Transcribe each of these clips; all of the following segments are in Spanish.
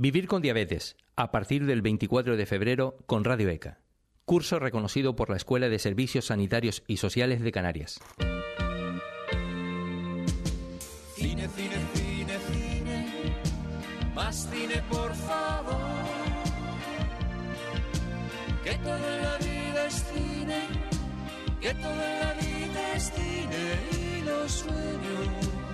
Vivir con diabetes, a partir del 24 de febrero con Radio ECA. Curso reconocido por la Escuela de Servicios Sanitarios y Sociales de Canarias. Cine, cine, cine, cine, más cine por favor. Que toda la vida es cine, que toda la vida es cine y los sueños.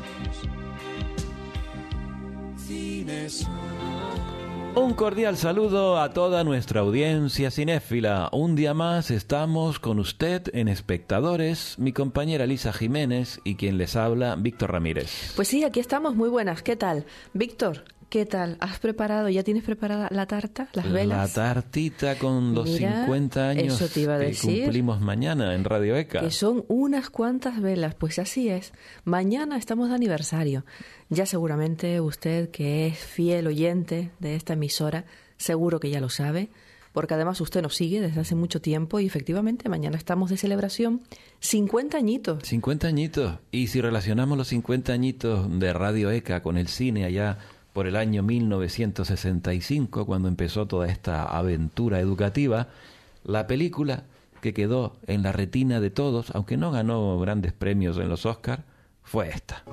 Un cordial saludo a toda nuestra audiencia cinéfila. Un día más estamos con usted en Espectadores, mi compañera Lisa Jiménez y quien les habla, Víctor Ramírez. Pues sí, aquí estamos, muy buenas. ¿Qué tal? Víctor, ¿qué tal? ¿Has preparado, ya tienes preparada la tarta, las velas? La tartita con los Mira, 50 años eso te iba a que decir. cumplimos mañana en Radio ECA. Que son unas cuantas velas, pues así es. Mañana estamos de aniversario. Ya seguramente usted, que es fiel oyente de esta emisora, seguro que ya lo sabe, porque además usted nos sigue desde hace mucho tiempo y efectivamente mañana estamos de celebración 50 añitos. 50 añitos. Y si relacionamos los 50 añitos de Radio ECA con el cine allá por el año 1965, cuando empezó toda esta aventura educativa, la película que quedó en la retina de todos, aunque no ganó grandes premios en los Oscars, fue esta.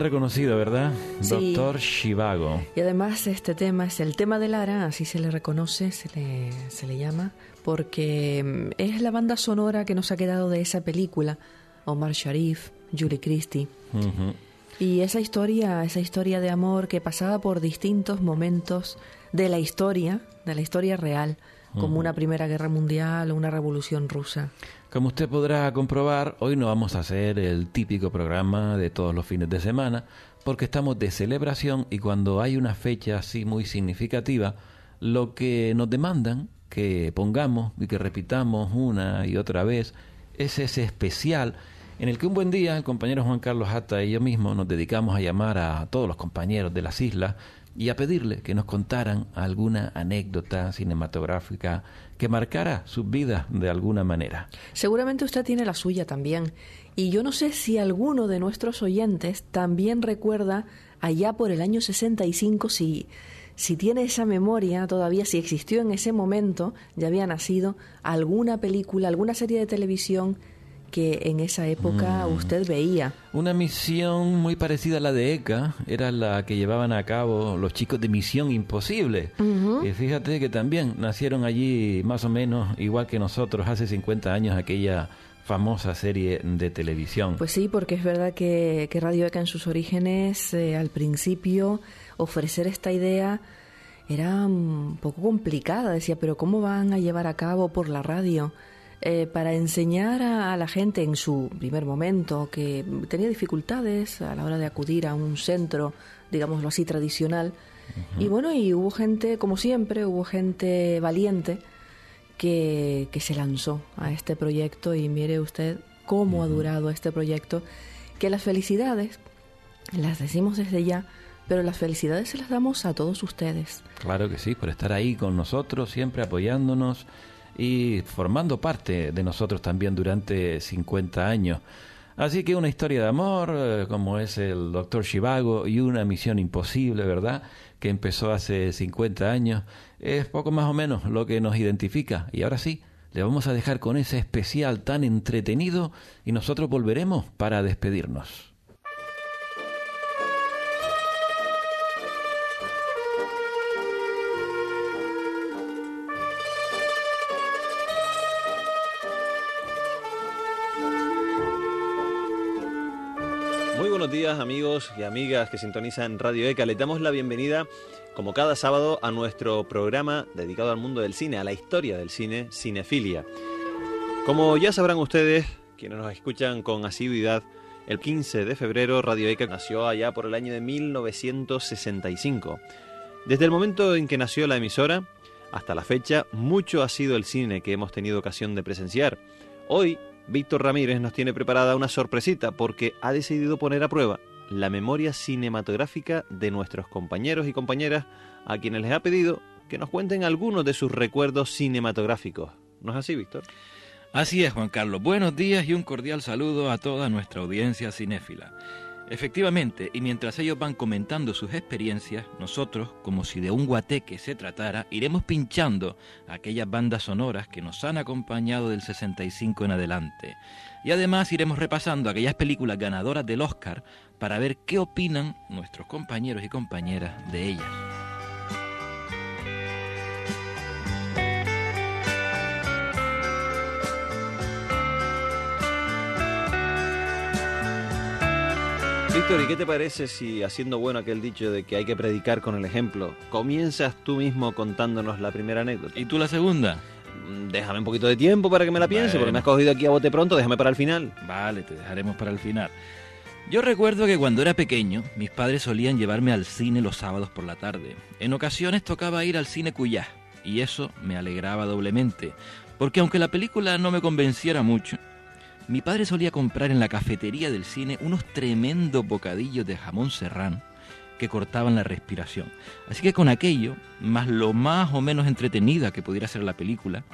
Reconocido, ¿verdad? Sí. Doctor Shivago. Y además este tema es el tema de Lara, así se le reconoce, se le, se le llama, porque mm, es la banda sonora que nos ha quedado de esa película, Omar Sharif, Julie Christie. Y esa historia, esa historia de amor que pasaba por distintos momentos de la historia, de la historia real, como una Primera Guerra Mundial o una Revolución Rusa. Como usted podrá comprobar, hoy no vamos a hacer el típico programa de todos los fines de semana, porque estamos de celebración y cuando hay una fecha así muy significativa, lo que nos demandan que pongamos y que repitamos una y otra vez es ese especial en el que un buen día el compañero Juan Carlos Hata y yo mismo nos dedicamos a llamar a todos los compañeros de las islas y a pedirle que nos contaran alguna anécdota cinematográfica que marcara sus vidas de alguna manera. Seguramente usted tiene la suya también. Y yo no sé si alguno de nuestros oyentes también recuerda allá por el año 65, si, si tiene esa memoria todavía, si existió en ese momento, ya había nacido, alguna película, alguna serie de televisión que en esa época usted veía. Una misión muy parecida a la de ECA era la que llevaban a cabo los chicos de Misión Imposible. Y fíjate que también nacieron allí más o menos igual que nosotros hace 50 años aquella famosa serie de televisión. Pues sí, porque es verdad que, que Radio ECA en sus orígenes, eh, al principio, ofrecer esta idea era un poco complicada. Decía, pero ¿cómo van a llevar a cabo por la radio? Eh, para enseñar a, a la gente en su primer momento que tenía dificultades a la hora de acudir a un centro, digámoslo así, tradicional. Y bueno, y hubo gente, como siempre, hubo gente valiente que, que se lanzó a este proyecto y mire usted cómo ha durado este proyecto, que las felicidades las decimos desde ya, pero las felicidades se las damos a todos ustedes. Claro que sí, por estar ahí con nosotros, siempre apoyándonos y formando parte de nosotros también durante 50 años. Así que una historia de amor, eh, como es el Doctor Shivago, y una misión imposible, ¿verdad? Que empezó hace 50 años, es poco más o menos lo que nos identifica. Y ahora sí, le vamos a dejar con ese especial tan entretenido y nosotros volveremos para despedirnos. Amigos y amigas que sintonizan Radio ECA. Les damos la bienvenida como cada sábado a nuestro programa dedicado al mundo del cine, a la historia del cine, Cinefilia. Como ya sabrán ustedes, quienes nos escuchan con asiduidad, el 15 de febrero Radio ECA nació allá por el año de 1965. Desde el momento en que nació la emisora hasta la fecha, mucho ha sido el cine que hemos tenido ocasión de presenciar. Hoy, Víctor Ramírez nos tiene preparada una sorpresita porque ha decidido poner a prueba la memoria cinematográfica de nuestros compañeros y compañeras a quienes les ha pedido que nos cuenten algunos de sus recuerdos cinematográficos. ¿No es así, Víctor? Así es, Juan Carlos. Buenos días y un cordial saludo a toda nuestra audiencia cinéfila. Efectivamente, y mientras ellos van comentando sus experiencias, nosotros, como si de un guateque se tratara, iremos pinchando aquellas bandas sonoras que nos han acompañado del 65 en adelante. Y además iremos repasando aquellas películas ganadoras del Oscar para ver qué opinan nuestros compañeros y compañeras de ellas. Víctor, ¿y qué te parece si, haciendo bueno aquel dicho de que hay que predicar con el ejemplo, comienzas tú mismo contándonos la primera anécdota? ¿Y tú la segunda? Mm, Déjame un poquito de tiempo para que me la piense, porque Bueno. me has cogido aquí a bote pronto, déjame para el final. Vale, te dejaremos para el final. Yo recuerdo que cuando era pequeño, mis padres solían llevarme al cine los sábados por la tarde. En ocasiones tocaba ir al cine Cuyá, y eso me alegraba doblemente, porque aunque la película no me convenciera mucho, mi padre solía comprar en la cafetería del cine unos tremendos bocadillos de jamón serrano que cortaban la respiración. Así que con aquello, más lo más o menos entretenida que pudiera ser la película,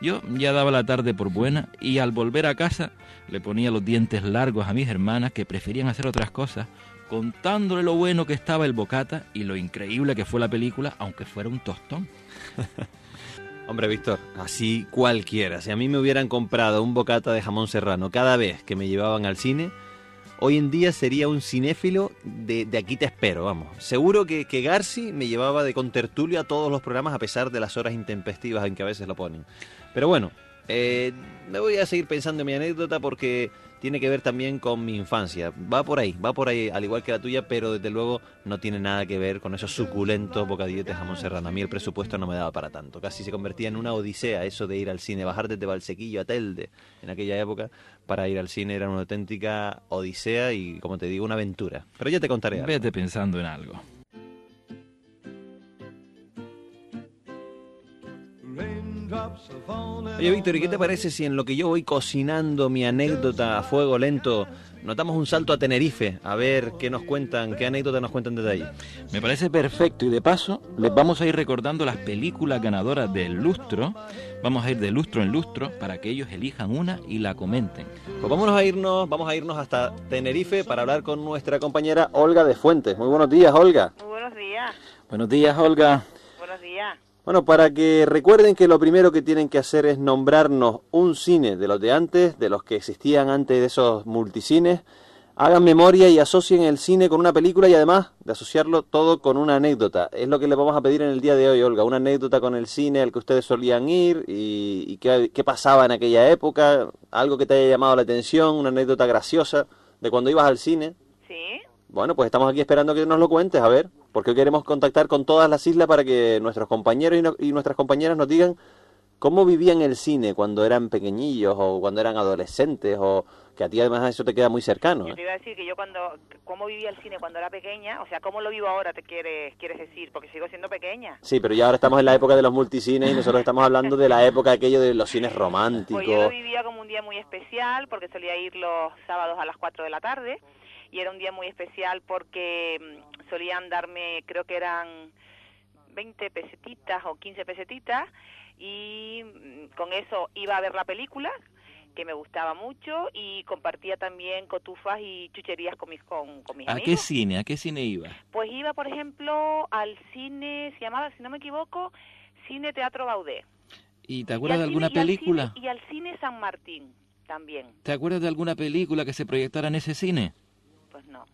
yo ya daba la tarde por buena y al volver a casa le ponía los dientes largos a mis hermanas que preferían hacer otras cosas, contándole lo bueno que estaba el bocata y lo increíble que fue la película, aunque fuera un tostón. Hombre, Víctor, así cualquiera. Si a mí me hubieran comprado un bocata de jamón serrano cada vez que me llevaban al cine, hoy en día sería un cinéfilo de, de aquí te espero, vamos. Seguro que, que Garci me llevaba de contertulio a todos los programas a pesar de las horas intempestivas en que a veces lo ponen. Pero bueno, eh, me voy a seguir pensando en mi anécdota porque tiene que ver también con mi infancia. Va por ahí, va por ahí, al igual que la tuya, pero desde luego no tiene nada que ver con esos suculentos bocadillos de jamón serrano. A mí el presupuesto no me daba para tanto. Casi se convertía en una odisea eso de ir al cine, bajar desde Valsequillo a Telde en aquella época para ir al cine era una auténtica odisea y, como te digo, una aventura. Pero ya te contaré algo. Vete pensando en algo. Oye, Víctor, ¿y qué te parece si en lo que yo voy cocinando mi anécdota a fuego lento, notamos un salto a Tenerife? A ver qué nos cuentan, qué anécdota nos cuentan desde ahí. Me parece perfecto y de paso les vamos a ir recordando las películas ganadoras del lustro. Vamos a ir de lustro en lustro para que ellos elijan una y la comenten. Pues vámonos a irnos, vamos a irnos hasta Tenerife para hablar con nuestra compañera Olga de Fuentes. Muy buenos días, Olga. Muy buenos días, Buenos días, Olga. Bueno, para que recuerden que lo primero que tienen que hacer es nombrarnos un cine de los de antes, de los que existían antes de esos multicines, hagan memoria y asocien el cine con una película y además de asociarlo todo con una anécdota. Es lo que les vamos a pedir en el día de hoy, Olga, una anécdota con el cine al que ustedes solían ir y, y qué, qué pasaba en aquella época, algo que te haya llamado la atención, una anécdota graciosa de cuando ibas al cine. ¿Sí? Bueno, pues estamos aquí esperando que nos lo cuentes, a ver, porque hoy queremos contactar con todas las islas para que nuestros compañeros y, no- y nuestras compañeras nos digan cómo vivían el cine cuando eran pequeñillos o cuando eran adolescentes o que a ti además eso te queda muy cercano. Yo te iba a decir que yo cuando, cómo vivía el cine cuando era pequeña, o sea, cómo lo vivo ahora, te quieres, quieres decir, porque sigo siendo pequeña. Sí, pero ya ahora estamos en la época de los multicines y nosotros estamos hablando de la época aquello de los cines románticos. Pues yo lo vivía como un día muy especial, porque solía ir los sábados a las 4 de la tarde, y era un día muy especial porque mm, solían darme, creo que eran 20 pesetitas o 15 pesetitas, y mm, con eso iba a ver la película, que me gustaba mucho, y compartía también cotufas y chucherías con mis, con, con mis ¿A amigos. qué cine? ¿A qué cine iba? Pues iba, por ejemplo, al cine, se llamaba, si no me equivoco, Cine Teatro Baudé. ¿Y te acuerdas de alguna cine- y al película? cine- Y al cine San Martín también. ¿Te acuerdas de alguna película que se proyectara en ese cine? Pues no,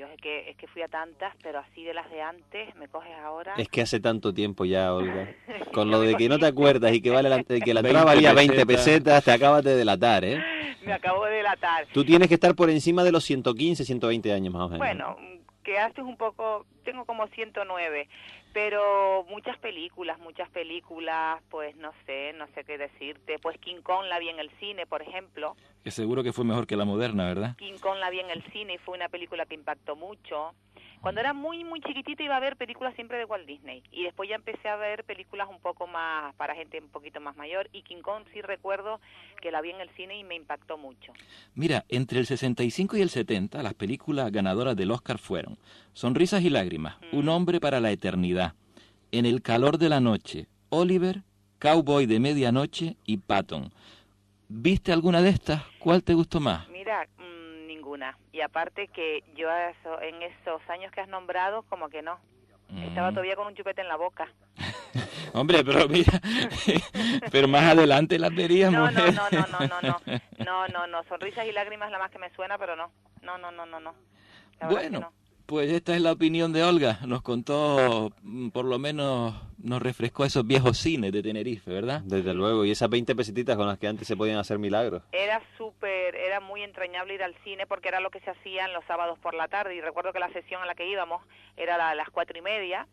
Dios, es que, es que fui a tantas, pero así de las de antes, me coges ahora. Es que hace tanto tiempo ya, Olga. Con lo de que no te acuerdas y que vale la, que la 20 entrada valía 20 pesetas. pesetas, te acabas de delatar, ¿eh? Me acabo de delatar. Tú tienes que estar por encima de los 115, 120 años más o menos. Bueno, que haces un poco, tengo como 109, pero muchas películas, muchas películas, pues no sé, no sé qué decirte. Pues King Kong la vi en el cine, por ejemplo. Que seguro que fue mejor que la moderna, ¿verdad? King Kong la vi en el cine y fue una película que impactó mucho. Cuando era muy, muy chiquitita iba a ver películas siempre de Walt Disney. Y después ya empecé a ver películas un poco más para gente un poquito más mayor. Y King Kong sí recuerdo que la vi en el cine y me impactó mucho. Mira, entre el 65 y el 70, las películas ganadoras del Oscar fueron Sonrisas y Lágrimas, Un hombre para la eternidad, En el calor de la noche, Oliver, Cowboy de medianoche y Patton. ¿Viste alguna de estas? ¿Cuál te gustó más? Ninguna. Y aparte que yo eso- en esos años que has nombrado, como que no. Estaba Mm. todavía con un chupete en la boca. Hombre, pero mira, pero más adelante las verías, No, no, mujer. no, no, no, no, no. No, no, no. Sonrisas y lágrimas la más que me suena, pero no. No, no, no, no, no. La Bueno, no. Pues esta es la opinión de Olga. Nos contó, mm, por lo menos, nos refrescó esos viejos cines de Tenerife, ¿verdad? Desde luego, y esas 20 pesetitas con las que antes se podían hacer milagros. Era súper, era muy entrañable ir al cine porque era lo que se hacía en los sábados por la tarde. Y recuerdo que la sesión a la que íbamos era la- a las cuatro y media,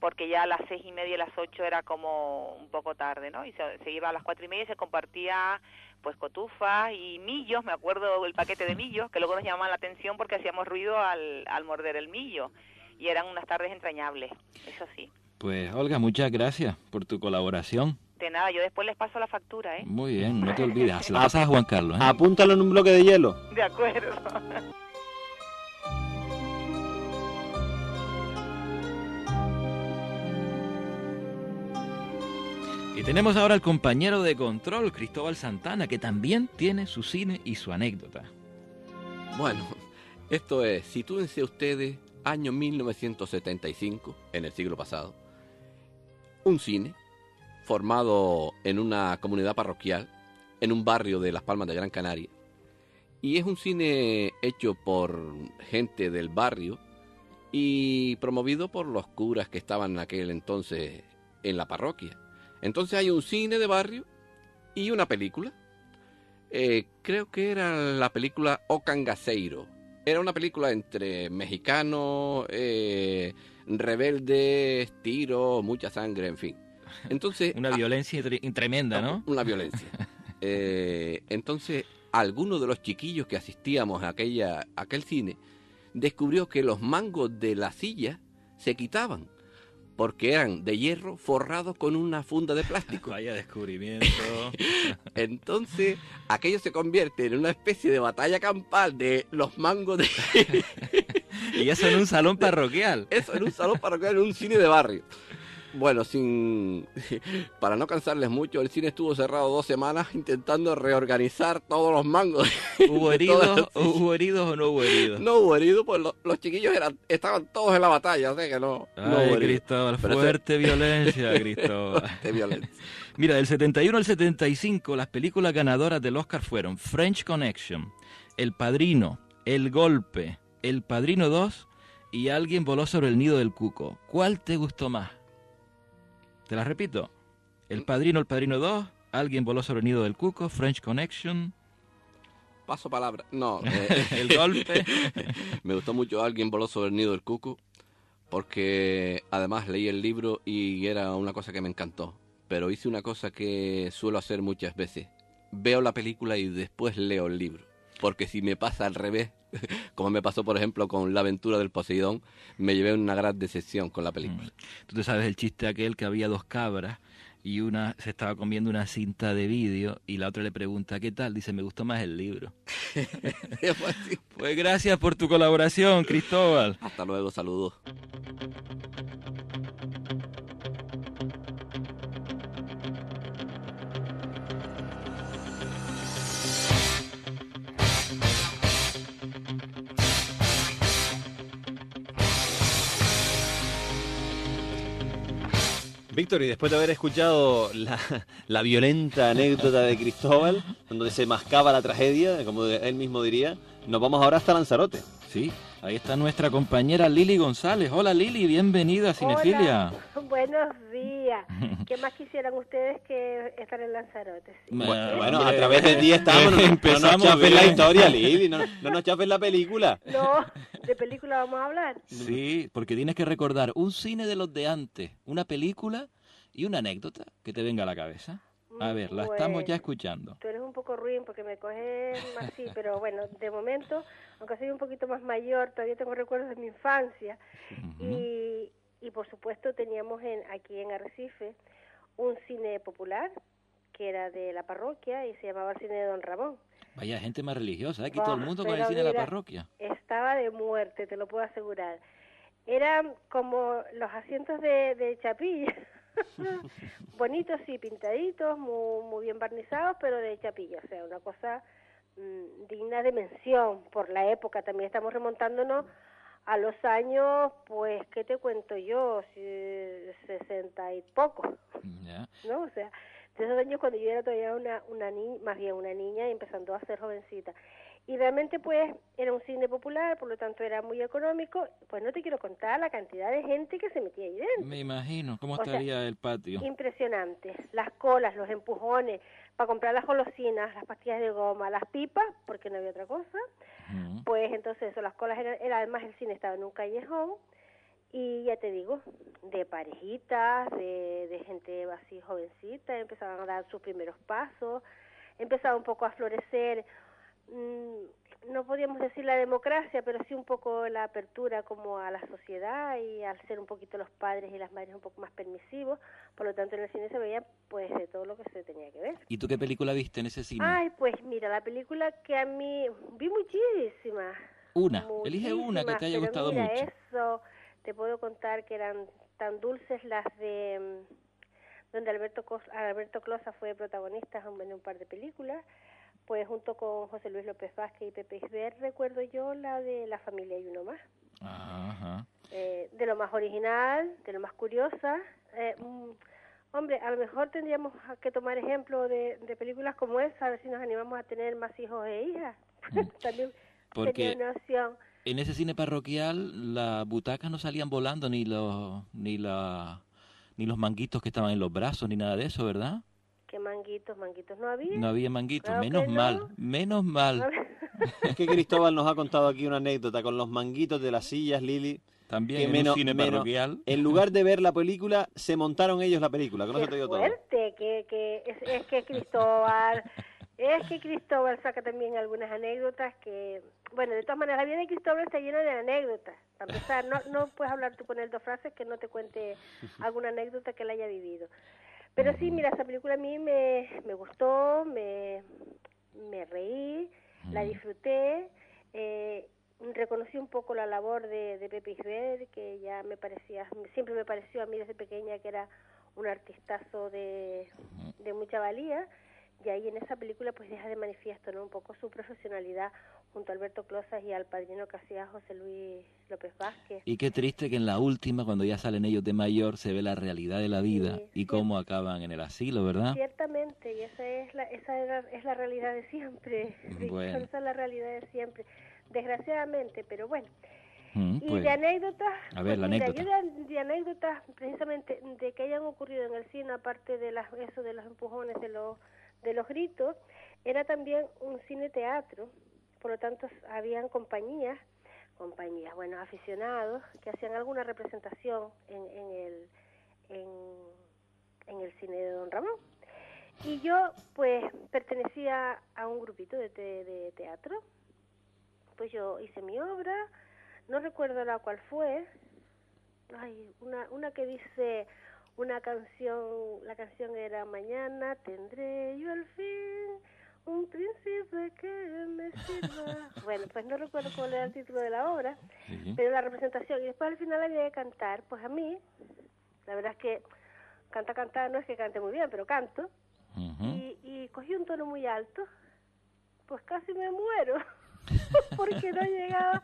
porque ya a las seis y media y las ocho era como un poco tarde, ¿no? Y se, se iba a las cuatro y media y se compartía pues cotufas y millos, me acuerdo el paquete de millos, que luego nos llamaban la atención porque hacíamos ruido al, al morder el millo. Y eran unas tardes entrañables, eso sí. Pues Olga, muchas gracias por tu colaboración. De nada, yo después les paso la factura, ¿eh? Muy bien, no te olvides. Se la pasas a Juan Carlos. ¿eh? Apúntalo en un bloque de hielo. De acuerdo. Y tenemos ahora al compañero de control, Cristóbal Santana, que también tiene su cine y su anécdota. Bueno, esto es, sitúense ustedes, año 1975, en el siglo pasado, un cine formado en una comunidad parroquial, en un barrio de Las Palmas de Gran Canaria, y es un cine hecho por gente del barrio y promovido por los curas que estaban en aquel entonces en la parroquia. Entonces hay un cine de barrio y una película. Eh, creo que era la película Ocangaseiro. Era una película entre mexicano, eh, rebeldes, tiros, mucha sangre, en fin. Entonces, Una violencia tre- tremenda, ¿no? una violencia. Eh, entonces, alguno de los chiquillos que asistíamos a, aquella, a aquel cine descubrió que los mangos de la silla se quitaban porque eran de hierro forrados con una funda de plástico. Vaya descubrimiento. Entonces, aquello se convierte en una especie de batalla campal de los mangos de y eso en un salón parroquial. eso en un salón parroquial en un cine de barrio. Bueno, sin para no cansarles mucho, el cine estuvo cerrado dos semanas intentando reorganizar todos los mangos. ¿Hubo heridos, ¿Hubo heridos o no hubo heridos? No hubo heridos, pues lo- los chiquillos eran, estaban todos en la batalla, o sea que no, no Ay, hubo heridos. Cristóbal, ese- fuerte violencia, Cristóbal. de violencia. Mira, del 71 al 75, las películas ganadoras del Oscar fueron French Connection, El Padrino, El Golpe, El Padrino 2 y Alguien voló sobre el nido del cuco. ¿Cuál te gustó más? Te las repito. El Padrino, El Padrino 2, Alguien voló sobre el nido del cuco, French Connection, Paso palabra. No, eh, El Golpe. me gustó mucho Alguien voló sobre el nido del cuco, porque además leí el libro y era una cosa que me encantó. Pero hice una cosa que suelo hacer muchas veces. Veo la película y después leo el libro. Porque si me pasa al revés, como me pasó por ejemplo con La aventura del Poseidón, me llevé una gran decepción con la película. Tú te sabes el chiste aquel que había dos cabras y una se estaba comiendo una cinta de vídeo y la otra le pregunta, ¿qué tal? Dice, me gustó más el libro. Pues gracias por tu colaboración, Cristóbal. Hasta luego, saludos. Víctor, y después de haber escuchado la, violenta anécdota de Cristóbal, donde se mascaba la tragedia, como él mismo diría, nos vamos ahora hasta Lanzarote. Sí, ahí está nuestra compañera Lili González. Hola Lili, bienvenida a Cinefilia. Hola, buenos días. ¿Qué más quisieran ustedes que estar en Lanzarote? Sí. Bueno, Bueno, a través de ti estamos. No, no Empezamos nos chafes la bien. historia, Lili. No, no nos chafes la película. No, de película vamos a hablar. Sí, porque tienes que recordar un cine de los de antes, una película y una anécdota que te venga a la cabeza. A ver, la estamos ya escuchando. Tú eres un poco ruin porque me coges así, pero bueno, de momento, aunque soy un poquito más mayor, todavía tengo recuerdos de mi infancia. y, y por supuesto teníamos en, aquí en Arrecife un cine popular que era de la parroquia y se llamaba el cine de Don Ramón. Vaya gente más religiosa, aquí Bah, todo el mundo con el cine de la parroquia. Estaba de muerte, te lo puedo asegurar. Eran como los asientos de, de chapilla. Bonitos y pintaditos, muy, muy bien barnizados, pero de chapilla. O sea, una cosa mm, digna de mención por la época. También estamos remontándonos a los años, pues, ¿qué te cuento yo? Sesenta y poco. ¿no? O sea, de esos años cuando yo era todavía una, una niña, más bien una niña y empezando a ser jovencita. Y realmente pues era un cine popular, por lo tanto era muy económico, pues no te quiero contar la cantidad de gente que se metía ahí dentro. Me imagino cómo O sea, estaría el patio. Impresionante. Las colas, los empujones, para comprar las golosinas, las pastillas de goma, las pipas, porque no había otra cosa. Ujú. Pues entonces eso, las colas eran, era, además el cine estaba en un callejón y ya te digo, de parejitas, de, de gente así jovencita, empezaban a dar sus primeros pasos, empezaba un poco a florecer, mm, no podíamos decir la democracia, pero sí un poco la apertura como a la sociedad y al ser un poquito los padres y las madres un poco más permisivos, por lo tanto en el cine se veía pues de todo lo que se tenía que ver. ¿Y tú qué película viste en ese cine? Ay, pues mira, la película que a mí vi muchísimas. una, elige una que te haya gustado mira, mucho. Eso te puedo contar que eran tan dulces las de mm, donde Alberto Cos- Alberto Closa fue protagonista en un par de películas, pues junto con José Luis López Vázquez y Pepe Isber recuerdo yo la de La familia y uno más, Ajá. eh, de lo más original, de lo más curiosa. eh, mm, hombre, a lo mejor tendríamos que tomar ejemplo de, de películas como esa, a ver si nos animamos a tener más hijos e hijas. También Porque- sería una opción. En ese cine parroquial las butacas no salían volando ni los ni la ni los manguitos que estaban en los brazos ni nada de eso, ¿verdad? Que manguitos, manguitos no había. No había manguitos, Claro menos no. mal, menos mal. Es que Cristóbal nos ha contado aquí una anécdota con los manguitos de las sillas, Lili. También que en menos- un cine menos- parroquial. En lugar de ver la película, se montaron ellos la película. Con eso Qué te digo todo. fuerte, que, que es, es que Cristóbal, es que Cristóbal saca también algunas anécdotas que, bueno, de todas maneras, la vida de Cristóbal está llena de anécdotas. Para empezar, no, no puedes hablar tú con él dos frases que no te cuente alguna anécdota que él haya vivido. Pero sí, mira, esa película a mí me, me gustó, me, me reí, la disfruté, eh, reconocí un poco la labor de, de Pepe Isber, que ya me parecía, siempre me pareció a mí desde pequeña que era un artistazo de, de mucha valía, y ahí en esa película pues deja de manifiesto ¿no? un poco su profesionalidad junto a Alberto Closas y al padrino que hacía José Luis López Vázquez. Y qué triste que en la última, cuando ya salen ellos de mayor, se ve la realidad de la vida Sí, y cómo acaban en el asilo, ¿verdad? Ciertamente, y esa es la, esa era- es la realidad de siempre. Bueno. Esa es la realidad de siempre. Desgraciadamente, pero bueno. Mm, Y pues, de anécdotas, a ver, pues la mira, anécdota. yo de, de anécdotas precisamente de que hayan ocurrido en el cine, aparte de las, eso de los empujones, de los, de los gritos, era también un cine teatro, por lo tanto habían compañías, compañías, bueno, aficionados que hacían alguna representación en, en el en, el cine de Don Ramón. Y yo, pues, pertenecía a un grupito de, te- de teatro. Pues yo hice mi obra, no recuerdo la cual fue. Ay, una, una que dice una canción, la canción era Mañana tendré yo al fin un príncipe que me sirva. bueno, pues no recuerdo cuál era el título de la obra, sí. pero la representación. Y después al final había que cantar. Pues a mí, la verdad es que canta, cantar, no es que cante muy bien, pero canto. Y, y cogí un tono muy alto, pues casi me muero, porque no llegaba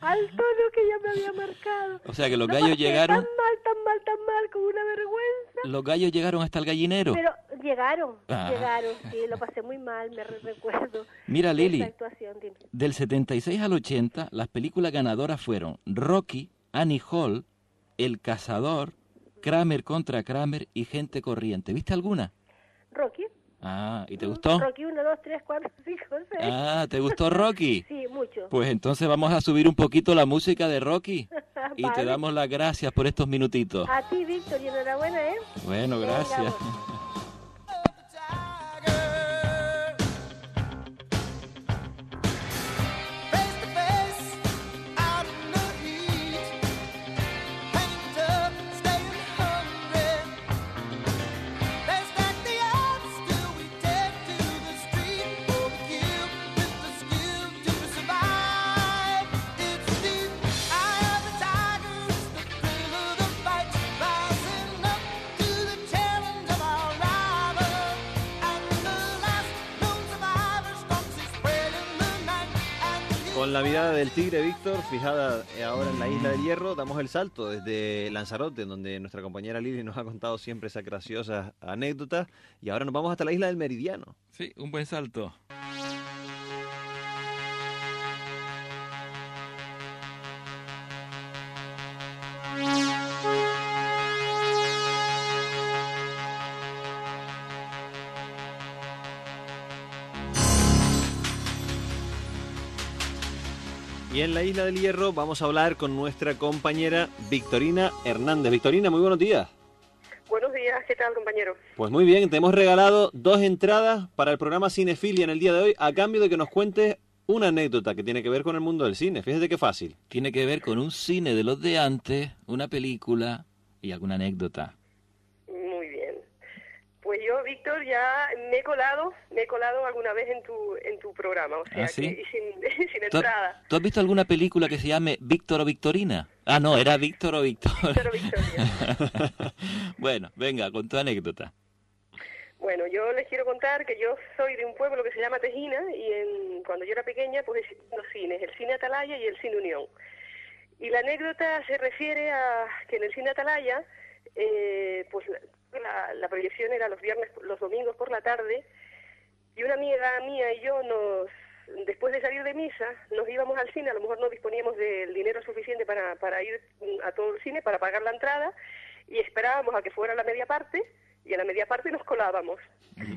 al tono que ya me había marcado. O sea que los Lo gallos llegaron, Tan mal, tan mal, tan mal, con una vergüenza. los gallos llegaron hasta el gallinero. Pero Llegaron, Ah. llegaron, sí, lo pasé muy mal, me re- recuerdo. Mira, Lili. Del 76 al 80, las películas ganadoras fueron Rocky, Annie Hall, El Cazador, Kramer contra Kramer y Gente Corriente. ¿Viste alguna? Rocky. Ah, ¿y te gustó? Rocky 1, 2, 3, 4, 5, 6. Ah, ¿te gustó Rocky? Sí, mucho. Pues entonces vamos a subir un poquito la música de Rocky y te Vale. damos las gracias por estos minutitos. A ti, Víctor, y enhorabuena, ¿eh? Bueno, Venga, gracias. Face La mirada del tigre, Víctor, fijada eh, ahora en la isla del Hierro, damos el salto desde Lanzarote, donde nuestra compañera Lili nos ha contado siempre esas graciosas anécdotas, y ahora nos vamos hasta la isla del Meridiano. Sí, un buen salto. Y en la isla del Hierro vamos a hablar con nuestra compañera Victorina Hernández. Victorina, muy buenos días. Buenos días, ¿qué tal, compañero? Pues muy bien, te hemos regalado dos entradas para el programa Cinefilia en el día de hoy a cambio de que nos cuentes una anécdota que tiene que ver con el mundo del cine. Fíjate qué fácil. Tiene que ver con un cine de los de antes, una película y alguna anécdota. Pues yo, Víctor, ya me he colado, me he colado alguna vez en tu, en tu programa, o sea, ¿Ah, sí? que- sin, sin ¿Tú, entrada. tú has visto alguna película que se llame Víctor o Victorina? Ah, no, era Víctor o Victor. Víctor o Victoria. bueno, venga, con tu anécdota. Bueno, yo les quiero contar que yo soy de un pueblo que se llama Tejina y en, cuando yo era pequeña pues existían dos cines, el Cine Atalaya y el Cine Unión. Y la anécdota se refiere a que en el Cine Atalaya eh, pues la, la- proyección era los viernes, los domingos por la tarde y una amiga mía y yo nos, después de salir de misa, nos íbamos al cine, a lo mejor no disponíamos del dinero suficiente para, para ir a todo el cine, para pagar la entrada y esperábamos a que fuera la media parte y a la media parte nos colábamos.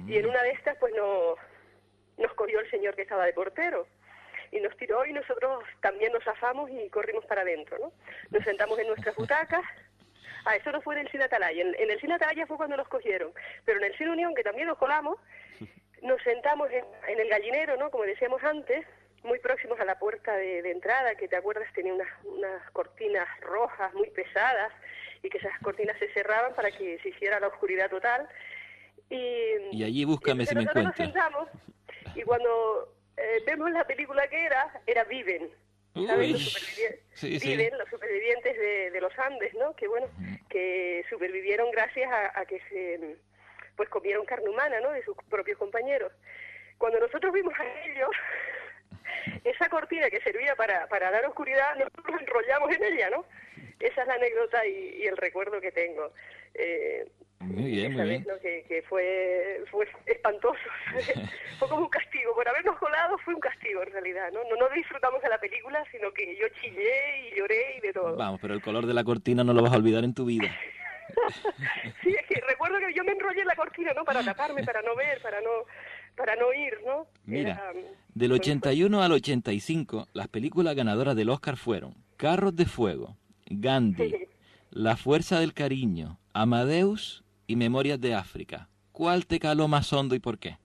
Y en una de estas pues no, nos cogió el señor que estaba de portero y nos tiró y nosotros también nos zafamos y corrimos para adentro, ¿no? Nos sentamos en nuestras butacas. Ah, eso no fue en el Cine Atalaya. En, en el Cine Atalaya fue cuando nos cogieron. Pero en el Cine Unión, que también nos colamos, nos sentamos en, en el gallinero, ¿no? Como decíamos antes, muy próximos a la puerta de, de entrada, que te acuerdas tenía unas, unas cortinas rojas muy pesadas y que esas cortinas se cerraban para que se hiciera la oscuridad total. Y, Y allí búscame si me nos encuentro. sentamos y cuando eh, vemos la película que era, era Viven. ¿Sabes? Uy. Los supervivi- Sí, sí. Viven, los supervivientes de, de los Andes, ¿no? Que bueno, que supervivieron gracias a, a que se pues comieron carne humana, ¿no? De sus propios compañeros. Cuando nosotros vimos a ellos, esa cortina que servía para, para dar oscuridad, nosotros nos enrollamos en ella, ¿no? Esa es la anécdota y, y el recuerdo que tengo. Eh, Muy bien, muy vez, bien. ¿no? que, que fue, fue espantoso. fue como un castigo. Por habernos colado fue un castigo en realidad. ¿no? no no disfrutamos de la película, sino que yo chillé y lloré y de todo. Vamos, pero el color de la cortina no lo vas a olvidar en tu vida. Sí, es que recuerdo que yo me enrollé en la cortina, ¿no? Para taparme, para no ver, para no para no ir, ¿no? Mira, Era, um, del 81 al 85, las películas ganadoras del Oscar fueron Carros de Fuego, Gandhi, La Fuerza del Cariño, Amadeus y Memorias de África. ¿Cuál te caló más hondo y por qué?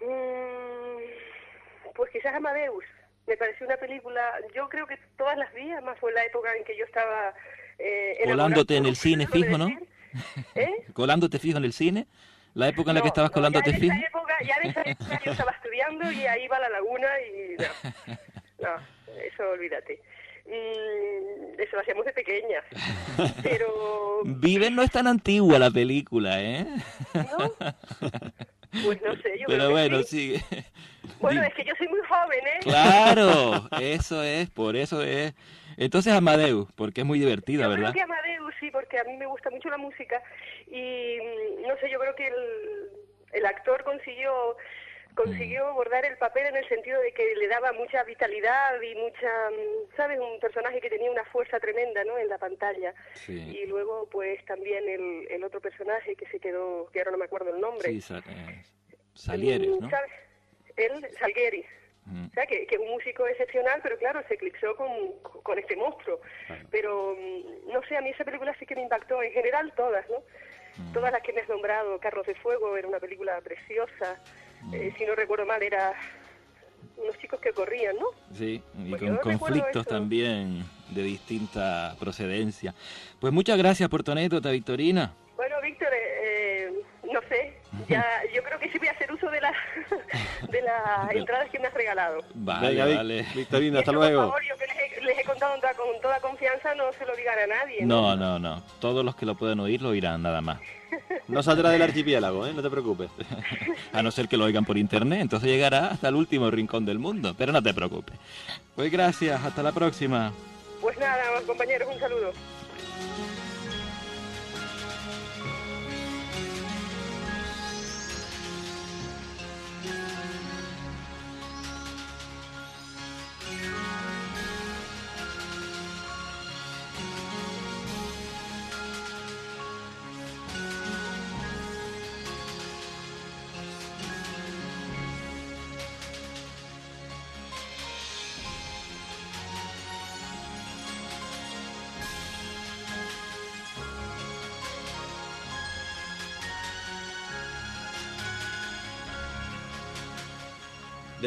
mm, pues quizás Amadeus. Me pareció una película, yo creo que todas las vi, además fue la época en que yo estaba... Eh, Colándote en el cine fijo, ¿no? ¿Eh? ¿Colándote fijo en el cine? ¿La época en la que No, estabas no, colándote ya en fijo? esa época, ya en esa época yo estaba estudiando y ahí va la laguna y no, no eso olvídate. Mm, eso lo hacíamos de pequeñas, pero Viven no es tan antigua la película, ¿eh? ¿no? Pues no sé, yo creo Pero que bueno, sí. sigue. Bueno, es que yo soy muy joven, ¿eh? Claro, eso es, por eso es. Entonces Amadeus, porque es muy divertida, Yo ¿verdad? creo que Amadeus, sí, porque a mí me gusta mucho la música y mm, no sé, yo creo que el, el actor consiguió consiguió abordar el papel en el sentido de que le daba mucha vitalidad y mucha, mm, ¿sabes? Un personaje que tenía una fuerza tremenda, ¿no? En la pantalla. Sí, Y luego, pues, también el, el otro personaje que se quedó, que ahora no me acuerdo el nombre. sí, Sa- eh, Salieres, ¿no? Mm, ¿Sabes? Él, Salgueri. Mm. O sea, que, que un músico excepcional, pero claro, se eclipsó con, con este monstruo. Pero, mm, no sé, a mí esa película sí que me impactó. En general, todas, ¿no? Mm. Todas las que me has nombrado. Carros de Fuego era una película preciosa. Eh, si no recuerdo mal, era unos chicos que corrían, ¿no? Sí, y Pues con conflictos también de distinta procedencia. Pues muchas gracias por tu anécdota, Victorina. Bueno, Víctor, eh, eh, no sé. Ya, yo creo que sí voy a hacer uso de las de las entradas que me has regalado. Vale, Venga, vale. Victorina, hasta luego. Por favor, yo que les he, contado con toda- con toda confianza, no se lo digan a nadie. No, no, no. Todos los que lo puedan oír lo oirán, nada más. No saldrá del archipiélago, ¿eh? No te preocupes. A no ser que lo oigan por internet, entonces llegará hasta el último rincón del mundo. Pero no te preocupes. Pues gracias, hasta la próxima. Pues nada, compañeros, un saludo.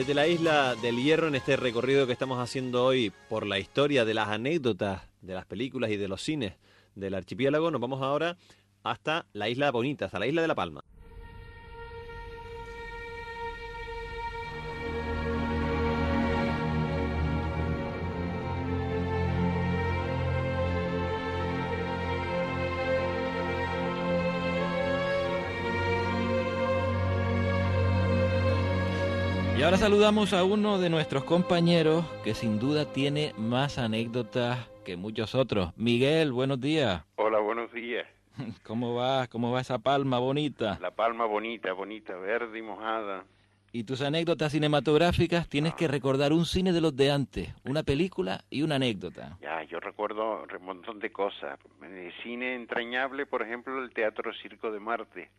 Desde la isla del Hierro, en este recorrido que estamos haciendo hoy por la historia de las anécdotas de las películas y de los cines del archipiélago, nos vamos ahora hasta la isla bonita, hasta la isla de La Palma. Y ahora saludamos a uno de nuestros compañeros que sin duda tiene más anécdotas que muchos otros. Miguel, buenos días. Hola, buenos días. ¿Cómo va? ¿Cómo va esa palma bonita? La palma bonita, bonita, verde y mojada. Y tus anécdotas cinematográficas tienes Ah. que recordar un cine de los de antes, una película y una anécdota. Ya, yo recuerdo un montón de cosas. De cine entrañable, por ejemplo, el Teatro Circo de Marte,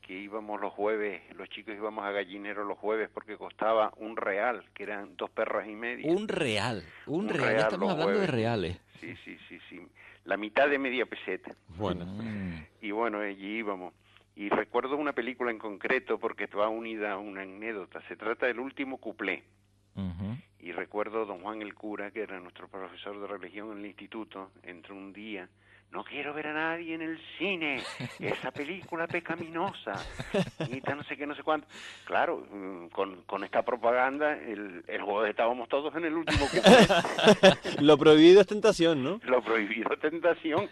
que íbamos los jueves, los chicos íbamos a Gallinero los jueves porque costaba un real, que eran dos perras y media. Un real, un, Un real, real estamos hablando de reales. Sí, sí, sí, sí. La mitad de media peseta. Bueno. Y bueno, allí íbamos. Y recuerdo una película en concreto porque va unida a una anécdota. Se trata del último cuplé. Y recuerdo don Juan el cura, que era nuestro profesor de religión en el instituto, entró un día, no quiero ver a nadie en el cine, esa película pecaminosa, y tal, no sé qué, no sé cuánto. Claro, mm, con, con esta propaganda, el, el jueves estábamos todos en el último cuplé. lo prohibido es tentación, ¿no? Lo prohibido tentación.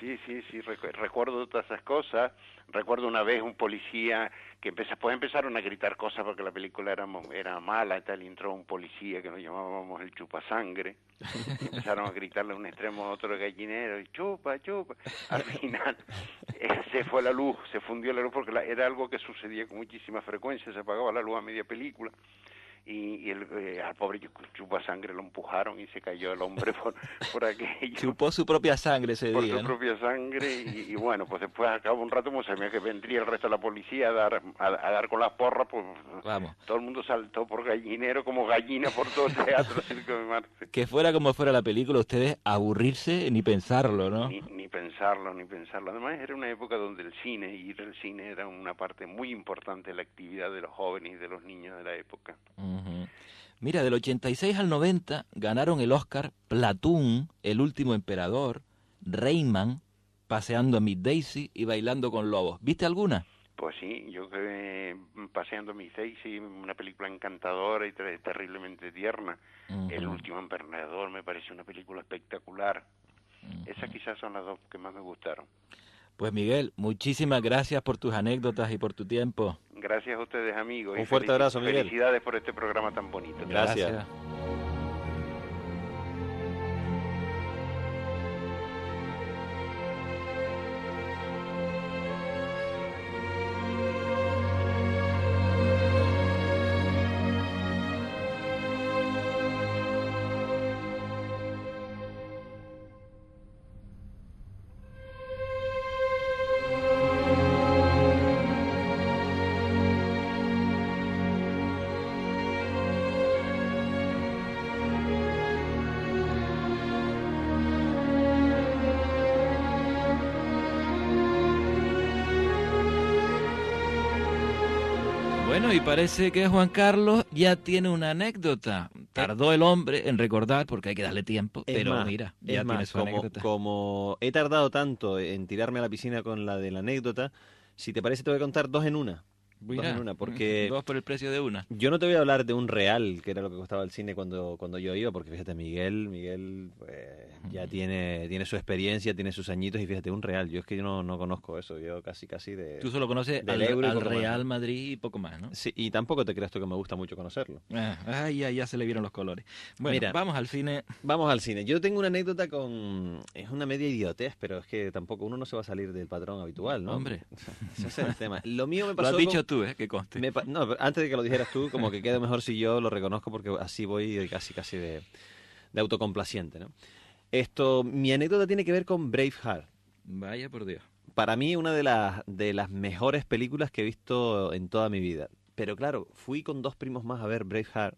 Sí, sí, sí, recu- recuerdo todas esas cosas. Recuerdo una vez un policía que empezó, pues empezaron a gritar cosas porque la película era, era mala tal, y entró un policía que nos llamábamos el chupasangre. Y empezaron a gritarle a un extremo a otro gallinero, y chupa, chupa. Al final eh, se fue la luz, se fundió la luz porque la- era algo que sucedía con muchísima frecuencia, se apagaba la luz a media película y, y el, eh, al pobre chupa sangre lo empujaron y se cayó el hombre por, por aquello Chupó su propia sangre ese por día. su ¿no? propia sangre y, y bueno pues después al cabo un rato como sabía que vendría el resto de la policía a dar a, a dar con las porras pues Vamos. todo el mundo saltó por gallinero como gallina por todo el teatro Circo de Marte Que fuera como fuera la película, ustedes aburrirse ni pensarlo, ¿no? ni, ni pensarlo ni pensarlo además era una época donde el cine ir al cine era una parte muy importante de la actividad de los jóvenes y de los niños de la época Mira, del 86 al 90 ganaron el Oscar Platoon, El último emperador, Rayman, Paseando a Miss Daisy y Bailando con Lobos. ¿Viste alguna? Pues sí, yo que paseando mi Daisy, una película encantadora y ter- terriblemente tierna. El último emperador me pareció una película espectacular. Esas quizás son las dos que más me gustaron. Pues Miguel, muchísimas gracias por tus anécdotas y por tu tiempo. Gracias Gracias a ustedes, amigos. Un y fuerte abrazo, Miguel. Felicidades por este programa tan bonito. Gracias. Bueno, y parece que Juan Carlos ya tiene una anécdota. Tardó el hombre en recordar porque hay que darle tiempo, Es pero más, mira, es ya tiene más, su como, anécdota. como he tardado tanto en tirarme a la piscina con la de la anécdota, si te parece te voy a contar dos en una. Dos en una, porque Dos por el precio de una. yo no te voy a hablar de un real, que era lo que costaba el cine cuando, cuando yo iba, porque fíjate, Miguel, Miguel pues, ya tiene, tiene su experiencia, tiene sus añitos, y fíjate, un real, yo es que yo no, no conozco eso, yo casi casi de... Tú solo conoces del al, euro y al poco más, Real. Madrid y poco más, ¿no? Sí, y tampoco te creas tú que me gusta mucho conocerlo. Ah, ay, ya, ya se le vieron los colores. Bueno, Mira, vamos al cine. Vamos al cine. Yo tengo una anécdota con... Es una media idiotez, pero es que tampoco uno no se va a salir del patrón habitual, ¿no? Hombre. Ese es el tema. Lo mío me Lo pasó... has dicho tú, ¿eh? Que conste. me pa- No, antes de que lo dijeras tú, como que quede mejor si yo lo reconozco porque así voy casi casi de, de autocomplaciente, ¿no? Esto, mi anécdota tiene que ver con Braveheart. Vaya por Dios. Para mí una de las, de las mejores películas que he visto en toda mi vida. Pero claro, fui con dos primos más a ver Braveheart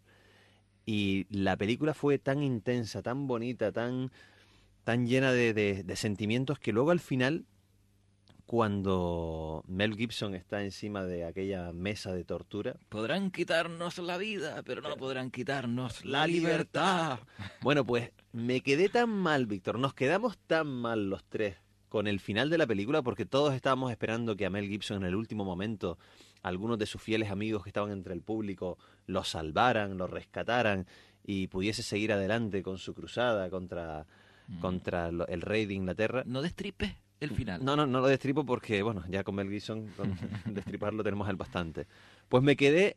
y la película fue tan intensa, tan bonita, tan, tan llena de, de- de sentimientos que luego al final, cuando Mel Gibson está encima de aquella mesa de tortura, Podrán quitarnos la vida, pero no podrán quitarnos la libertad. Bueno, pues me quedé tan mal, Víctor. Nos quedamos tan mal los tres con el final de la película porque todos estábamos esperando que a Mel Gibson en el último momento, algunos de sus fieles amigos que estaban entre el público, lo salvaran, lo rescataran y pudiese seguir adelante con su cruzada contra, contra lo- el rey de Inglaterra. No destripes el final. No, no, no lo destripo porque, bueno, ya con Mel Gibson, con destriparlo tenemos el bastante. Pues me quedé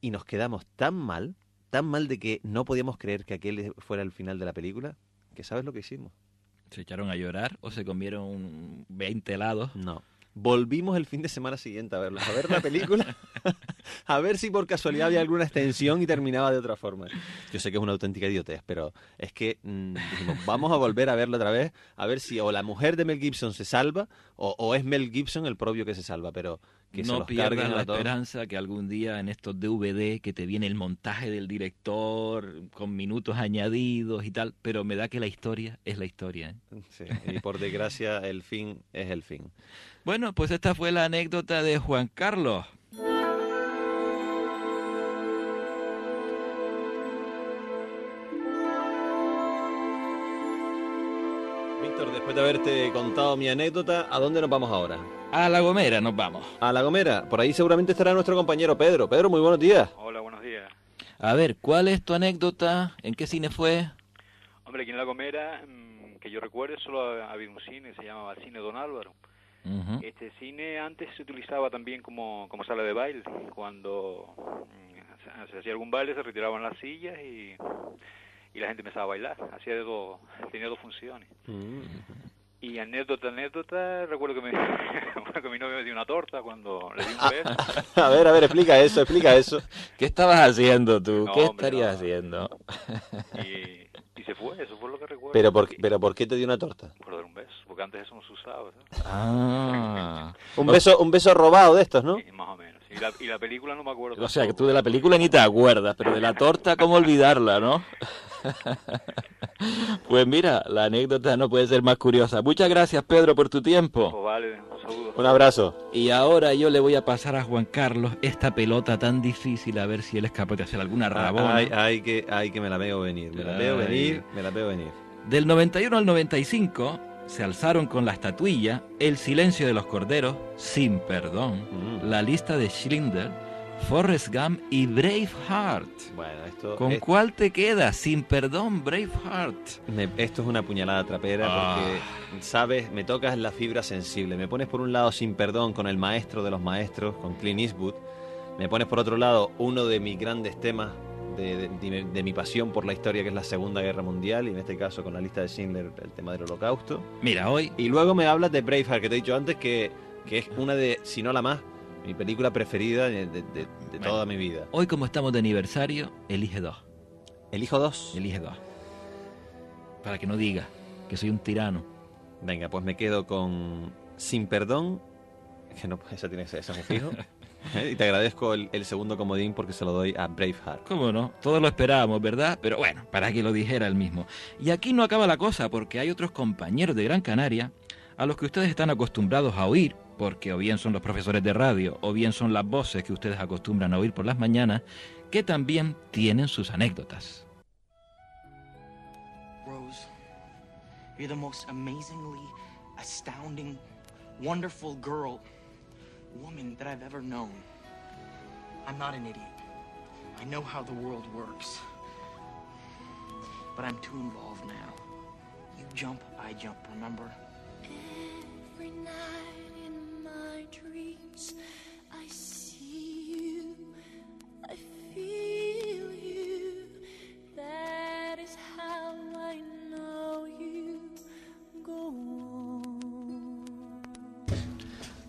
y nos quedamos tan mal, tan mal de que no podíamos creer que aquel fuera el final de la película, que sabes lo que hicimos. ¿Se echaron a llorar o se comieron un 20 helados? No. Volvimos el fin de semana siguiente a verlo, a ver la película, a ver si por casualidad había alguna extensión y terminaba de otra forma. Yo sé que es una auténtica idiotez, pero es que mm, dijimos, vamos a volver a verlo otra vez, a ver si o la mujer de Mel Gibson se salva o, o es Mel Gibson el propio que se salva, pero que se no carguen la esperanza que algún día en estos DVD que te viene el montaje del director con minutos añadidos y tal, pero me da que la historia es la historia. ¿eh? Sí, y por desgracia el fin es el fin. Bueno, pues esta fue la anécdota de Juan Carlos. Después de haberte contado mi anécdota, ¿a dónde nos vamos ahora? A La Gomera nos vamos. A La Gomera. Por ahí seguramente estará nuestro compañero Pedro. Pedro, muy buenos días. Hola, buenos días. A ver, ¿cuál es tu anécdota? ¿En qué cine fue? Hombre, aquí en La Gomera, mm, que yo recuerde, solo había un cine, se llamaba Cine Don Álvaro. Ujú. Este cine antes se utilizaba también como, como sala de baile. Cuando mm, se, se hacía algún baile, se retiraban las sillas y, y la gente empezaba a bailar. Hacía de dos, tenía dos funciones. Y anécdota, anécdota, recuerdo que, me, que mi novio me dio una torta cuando le di un beso. A ver, a ver, explica eso, explica eso. ¿Qué estabas haciendo tú? No, ¿Qué hombre, estarías no. haciendo? Y, y se fue, eso fue lo que recuerdo. Pero por, pero ¿por qué te dio una torta? Por dar un beso, porque antes eso no se usaba. ¿sabes? Ah. Un beso, un beso robado de estos, ¿no? Sí, más o menos. Y la, y la película no me acuerdo. O sea, que tú de la película ni te acuerdas, pero de la torta, ¿cómo olvidarla, no? Pues mira, la anécdota no puede ser más curiosa. Muchas gracias, Pedro, por tu tiempo. Pues vale, un saludo. Un abrazo. Y ahora yo le voy a pasar a Juan Carlos esta pelota tan difícil, a ver si él es capaz de hacer alguna rabona. Ay, ay, que, ay, que me la veo venir. Me la veo Ay. venir, me la veo venir. Del 91 al 95 se alzaron con la estatuilla El silencio de los corderos, Sin perdón, Mm. La lista de Schindler, Forrest Gump y Braveheart. Bueno, esto, ¿Con es- cuál te quedas? Sin perdón, Braveheart. me- esto es una puñalada trapera Ah. porque, ¿sabes? Me tocas la fibra sensible. Me pones por un lado sin perdón con el maestro de los maestros, con Clint Eastwood. Me pones por otro lado uno de mis grandes temas de, de- de- de mi pasión por la historia, que es la Segunda Guerra Mundial, y en este caso con la lista de Schindler, el tema del holocausto. Mira, hoy, Y luego me hablas de Braveheart, que te he dicho antes, que, que es una de, si no la más, mi película preferida de, de- de- de toda mi vida. hoy como estamos de aniversario, elige dos. Elijo dos. Elige dos. Para que no diga que soy un tirano. Venga, pues me quedo con Sin Perdón, que no, esa tiene ese ese es un fijo. ¿Eh? y te agradezco el, el segundo comodín porque se lo doy a Braveheart. ¿Cómo no? Todos lo esperábamos, ¿verdad? Pero bueno, para que lo dijera él mismo. Y aquí no acaba la cosa, porque hay otros compañeros de Gran Canaria a los que ustedes están acostumbrados a oír, porque o bien son los profesores de radio, o bien son las voces que ustedes acostumbran a oír por las mañanas, que también tienen sus anécdotas. Rose, you're the most amazingly astounding, wonderful girl, woman that I've ever known. I'm not an idiot. I know how the world works. But I'm too involved now. You jump, I jump, remember? Every night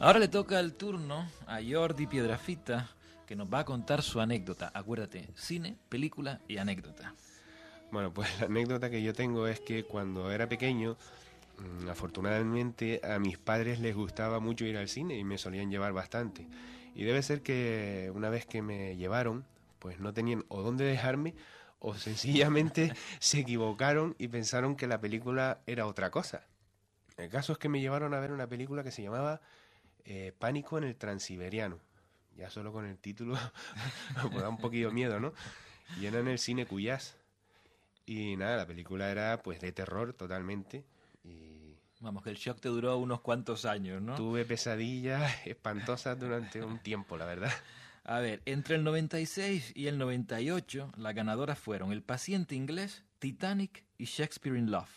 Ahora le toca el turno a Jordi Piedrafita, que nos va a contar su anécdota. Acuérdate, cine, película y anécdota. Bueno, pues la anécdota que yo tengo es que cuando era pequeño, afortunadamente a mis padres les gustaba mucho ir al cine y me solían llevar bastante. Y debe ser que una vez que me llevaron, pues no tenían o dónde dejarme o sencillamente se equivocaron y pensaron que la película era otra cosa. El caso es que me llevaron a ver una película que se llamaba eh, Pánico en el Transiberiano. Ya solo con el título me da un poquito miedo, ¿no? Y era en el cine Cuyás. Y nada, la película era pues de terror totalmente. Y Vamos, que el shock te duró unos cuantos años, ¿no? tuve pesadillas espantosas durante un tiempo, la verdad. A ver, entre el 96 y el 98, las ganadoras fueron El paciente inglés, Titanic y Shakespeare in Love.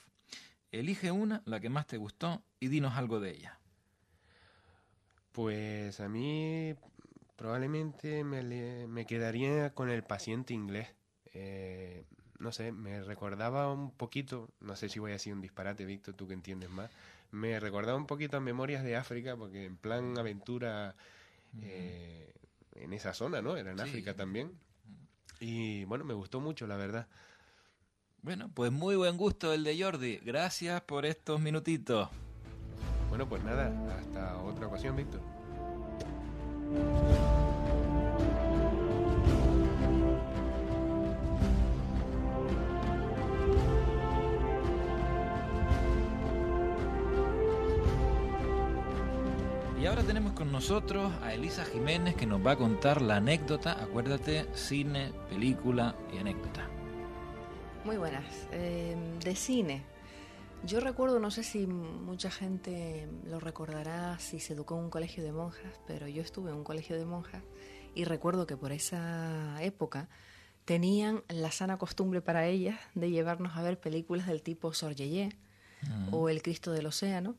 Elige una, la que más te gustó, y dinos algo de ella. Pues a mí probablemente me, me quedaría con el paciente inglés. Eh, no sé, me recordaba un poquito, no sé si voy a decir un disparate, Víctor, tú que entiendes más, me recordaba un poquito a Memorias de África, porque en plan aventura eh, en esa zona, ¿no? Era en Sí. África también. Y bueno, me gustó mucho, la verdad. Bueno, pues muy buen gusto el de Jordi. Gracias por estos minutitos. Bueno, pues nada, hasta otra ocasión, Víctor. Y ahora tenemos con nosotros a Elisa Jiménez que nos va a contar la anécdota. Acuérdate, cine, película y anécdota. Muy buenas. Eh, de cine. Yo recuerdo, no sé si mucha gente lo recordará si se educó en un colegio de monjas, pero yo estuve en un colegio de monjas y recuerdo que por esa época tenían la sana costumbre para ellas de llevarnos a ver películas del tipo Sor Yeye o El Cristo del Océano.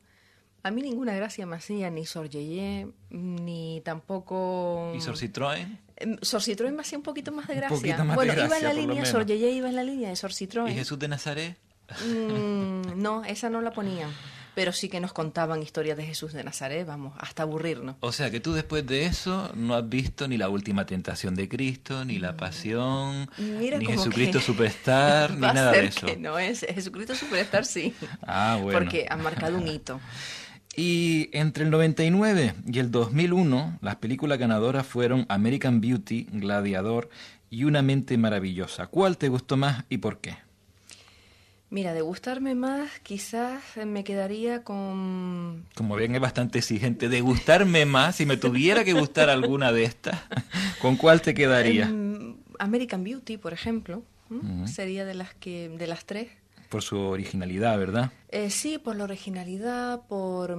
A mí ninguna gracia me hacía ni Sor Yeye, ni tampoco... ¿Y Sor Citroën? Em, Sor Citroën me hacía un poquito más de gracia. de bueno, iba en la línea. Sor Yeye iba en la línea de Sor Citroën. ¿Y Jesús de Nazaret? Mm, no, esa no la ponían. Pero sí que nos contaban historias de Jesús de Nazaret, vamos, hasta aburrirnos. O sea que tú después de eso no has visto ni la última tentación de Cristo, ni la pasión, Mira ni Jesucristo Superstar, ni nada de eso. que no es Jesucristo Superstar, sí. Ah, bueno. Porque han marcado un hito. Y entre el 99 y el 2001, las películas ganadoras fueron American Beauty, Gladiador y Una mente maravillosa. ¿Cuál te gustó más y por qué? Mira, de gustarme más, quizás me quedaría con... Como ven, es bastante exigente. De gustarme más, si me tuviera que gustar alguna de estas, ¿con cuál te quedaría? em, American Beauty, por ejemplo. Sería de las que de las tres. Por su originalidad, ¿verdad? Eh, sí, por la originalidad, por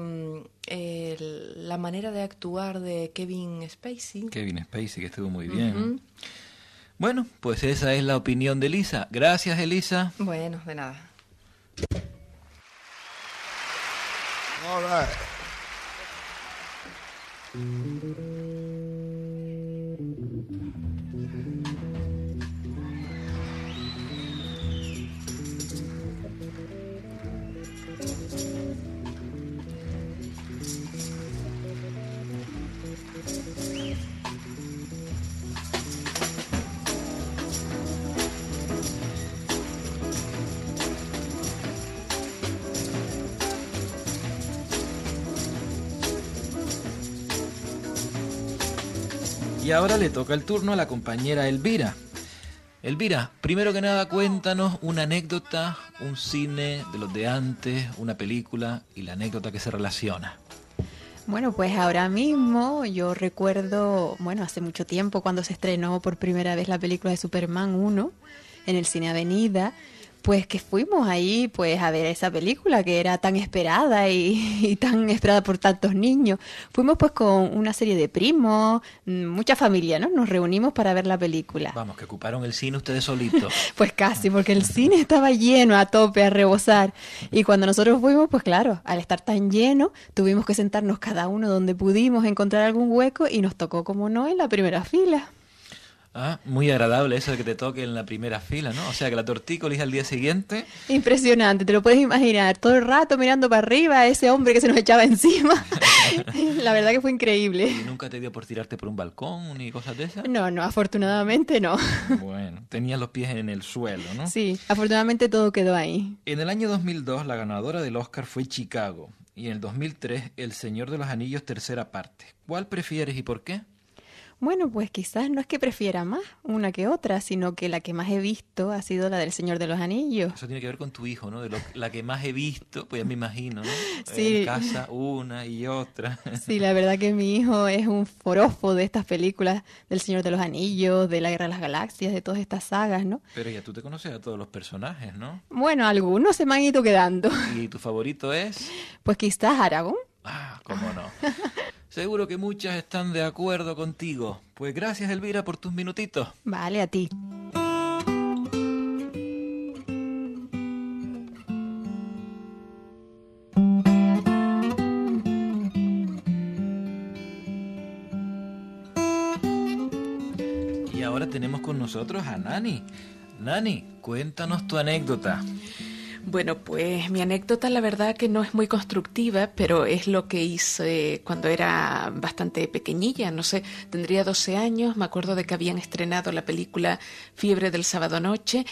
el- la manera de actuar de Kevin Spacey. Kevin Spacey, que estuvo muy bien. Bueno, pues esa es la opinión de Elisa. Gracias, Elisa. Bueno, de nada. All right. Y ahora le toca el turno a la compañera Elvira. Elvira, primero que nada cuéntanos una anécdota, un cine de los de antes, una película y la anécdota que se relaciona. Bueno, pues ahora mismo yo recuerdo, bueno, hace mucho tiempo cuando se estrenó por primera vez la película de Superman 1 en el Cine Avenida, pues que fuimos ahí pues a ver esa película que era tan esperada y, y tan esperada por tantos niños. Fuimos pues con una serie de primos, mm, mucha familia, ¿no? Nos reunimos para ver la película. Vamos, que ocuparon el cine ustedes solitos. Pues casi, porque el cine estaba lleno a tope, a rebosar. Y cuando nosotros fuimos, pues claro, al estar tan lleno, tuvimos que sentarnos cada uno donde pudimos encontrar algún hueco y nos tocó, como no, en la primera fila. Ah, muy agradable eso de que te toque en la primera fila, ¿no? O sea, que la tortícolis al día siguiente. Impresionante, te lo puedes imaginar, todo el rato mirando para arriba a ese hombre que se nos echaba encima. la verdad que fue increíble. ¿Y nunca te dio por tirarte por un balcón ni cosas de esas? No, no, afortunadamente no. Bueno, tenías los pies en el suelo, ¿no? Sí, afortunadamente todo quedó ahí. En el año 2002 la ganadora del Oscar fue Chicago y en el 2003 El Señor de los Anillos tercera parte. ¿Cuál prefieres y por qué? Bueno, pues quizás no es que prefiera más una que otra, sino que la que más he visto ha sido la del Señor de los Anillos. Eso tiene que ver con tu hijo, ¿no? De lo- la que más he visto, pues ya me imagino, ¿no? Sí. En casa una y otra. Sí, la verdad que mi hijo es un forofo de estas películas del Señor de los Anillos, de la Guerra de las Galaxias, de todas estas sagas, ¿no? Pero ya tú te conoces a todos los personajes, ¿no? Bueno, algunos se me han ido quedando. ¿Y tu favorito es? Pues quizás Aragón. Ah, cómo no. Seguro que muchas están de acuerdo contigo. Pues gracias, Elvira, por tus minutitos. Vale, a ti. Y ahora tenemos con nosotros a Nani. Nani, cuéntanos tu anécdota. Bueno, pues mi anécdota la verdad que no es muy constructiva, pero es lo que hice cuando era bastante pequeñilla, no sé, tendría 12 años, me acuerdo de que habían estrenado la película Fiebre del sábado noche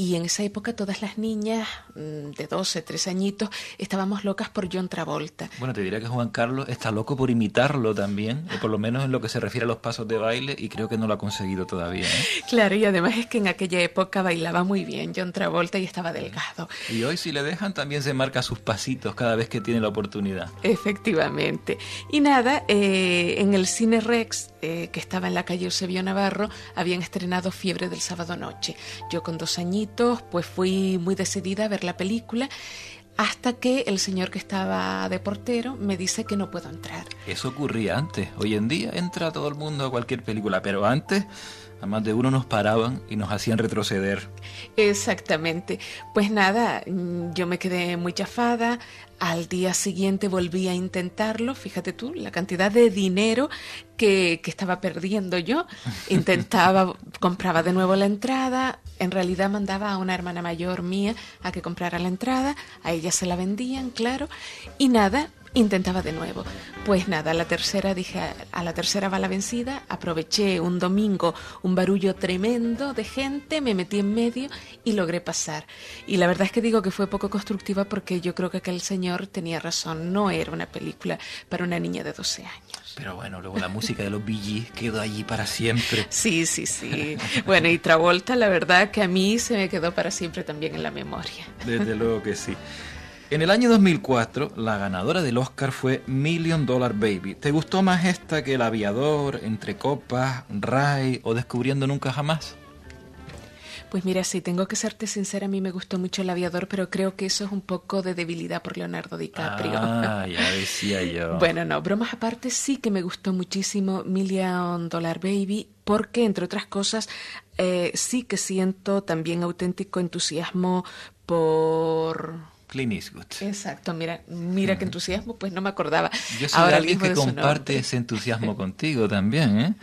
y en esa época todas las niñas mm, de 12, 13 añitos estábamos locas por John Travolta. Bueno, te diría que Juan Carlos está loco por imitarlo también, o por lo menos en lo que se refiere a los pasos de baile, y creo que no lo ha conseguido todavía. ¿eh? Claro, y además es que en aquella época bailaba muy bien John Travolta y estaba delgado. Y hoy si le dejan también se marca sus pasitos cada vez que tiene la oportunidad. Efectivamente. Y nada, eh, en el Cine Rex, eh, que estaba en la calle Eusebio Navarro, habían estrenado Fiebre del sábado noche. Yo con dos añitos, pues fui muy decidida a ver la película. Hasta que el señor que estaba de portero me dice que no puedo entrar. Eso ocurría antes. Hoy en día entra todo el mundo a cualquier película, pero antes a más de uno nos paraban y nos hacían retroceder. Exactamente. Pues nada, mm, yo me quedé muy chafada. Al día siguiente volví a intentarlo. Fíjate tú, la cantidad de dinero que, que estaba perdiendo yo. Intentaba, compraba de nuevo la entrada. En realidad mandaba a una hermana mayor mía a que comprara la entrada. A ella se la vendían, claro. Y nada, intentaba de nuevo. Pues nada, a la tercera dije, a la tercera va la vencida, aproveché un domingo, un barullo tremendo de gente, me metí en medio y logré pasar. Y la verdad es que digo que fue poco constructiva porque yo creo que aquel señor tenía razón, no era una película para una niña de 12 años. Pero bueno, luego la música de los Gees quedó allí para siempre. Sí, sí, sí. Bueno, y Travolta, la verdad que a mí se me quedó para siempre también en la memoria. Desde luego que sí. En el año 2004, la ganadora del Oscar fue Million Dollar Baby. ¿Te gustó más esta que El Aviador, Entre Copas, Ray o Descubriendo Nunca Jamás? Pues mira, sí, tengo que serte sincera, a mí me gustó mucho El Aviador, pero creo que eso es un poco de debilidad por Leonardo DiCaprio. Ah, ya decía yo. Bueno, no, bromas aparte, sí que me gustó muchísimo Million Dollar Baby, porque, entre otras cosas, eh, sí que siento también auténtico entusiasmo por... Clint Eastwood. Exacto, mira, mira qué entusiasmo, pues no me acordaba. Yo soy Ahora alguien que comparte ese entusiasmo contigo también, ¿eh?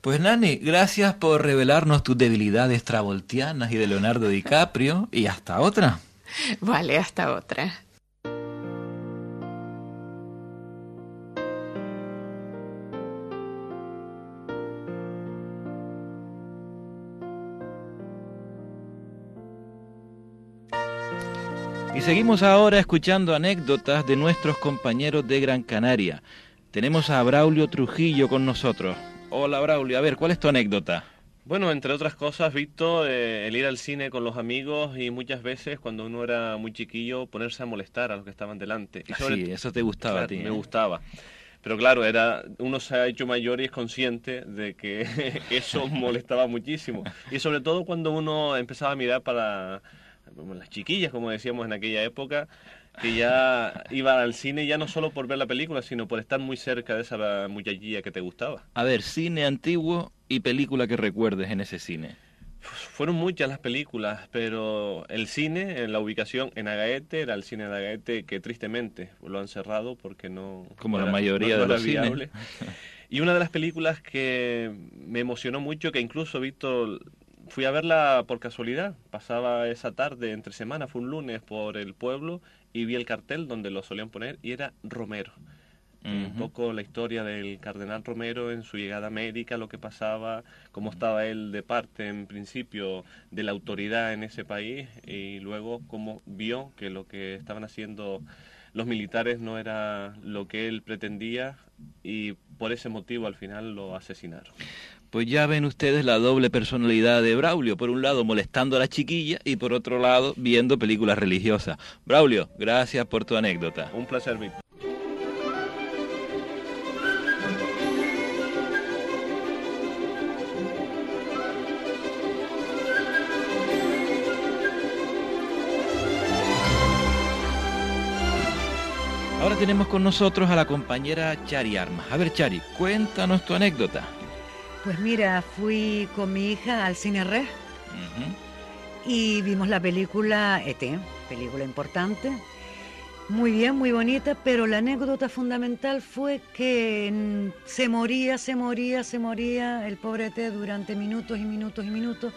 Pues Nani, gracias por revelarnos tus debilidades travoltianas y de Leonardo DiCaprio y hasta otra. Vale, hasta otra. Seguimos ahora escuchando anécdotas de nuestros compañeros de Gran Canaria. Tenemos a Braulio Trujillo con nosotros. Hola Braulio, a ver, ¿cuál es tu anécdota? Bueno, entre otras cosas, Víctor, eh, el ir al cine con los amigos y muchas veces cuando uno era muy chiquillo ponerse a molestar a los que estaban delante. Y Ah, sí, eso te gustaba a ti, Me ¿eh? gustaba. Pero claro, era uno se ha hecho mayor y es consciente de que eso molestaba muchísimo. Y sobre todo cuando uno empezaba a mirar para las chiquillas, como decíamos en aquella época, que ya iban al cine ya no solo por ver la película, sino por estar muy cerca de esa muchachilla que te gustaba. A ver, cine antiguo y película que recuerdes en ese cine. Fueron muchas las películas, pero el cine, en la ubicación en Agaete, era el cine de Agaete que tristemente lo han cerrado porque no... Como no la era- mayoría no- de no los era cines. Y una de las películas que me emocionó mucho, que incluso, Víctor, fui a verla por casualidad. Pasaba esa tarde, entre semana, fue un lunes, por el pueblo y vi el cartel donde lo solían poner y era Romero. Un poco la historia del cardenal Romero en su llegada a América, lo que pasaba, cómo estaba él de parte en principio de la autoridad en ese país y luego cómo vio que lo que estaban haciendo los militares no era lo que él pretendía y por ese motivo al final lo asesinaron. Pues ya ven ustedes la doble personalidad de Braulio. Por un lado molestando a la chiquilla y por otro lado viendo películas religiosas. Braulio, gracias por tu anécdota. Un placer, Víctor. Tenemos con nosotros a la compañera Chari Armas. A ver, Chari, cuéntanos tu anécdota. Pues mira, fui con mi hija al cine Red y vimos la película ET, película importante. Muy bien, muy bonita, pero la anécdota fundamental fue que se moría, se moría, se moría el pobre ET durante minutos y minutos y minutos.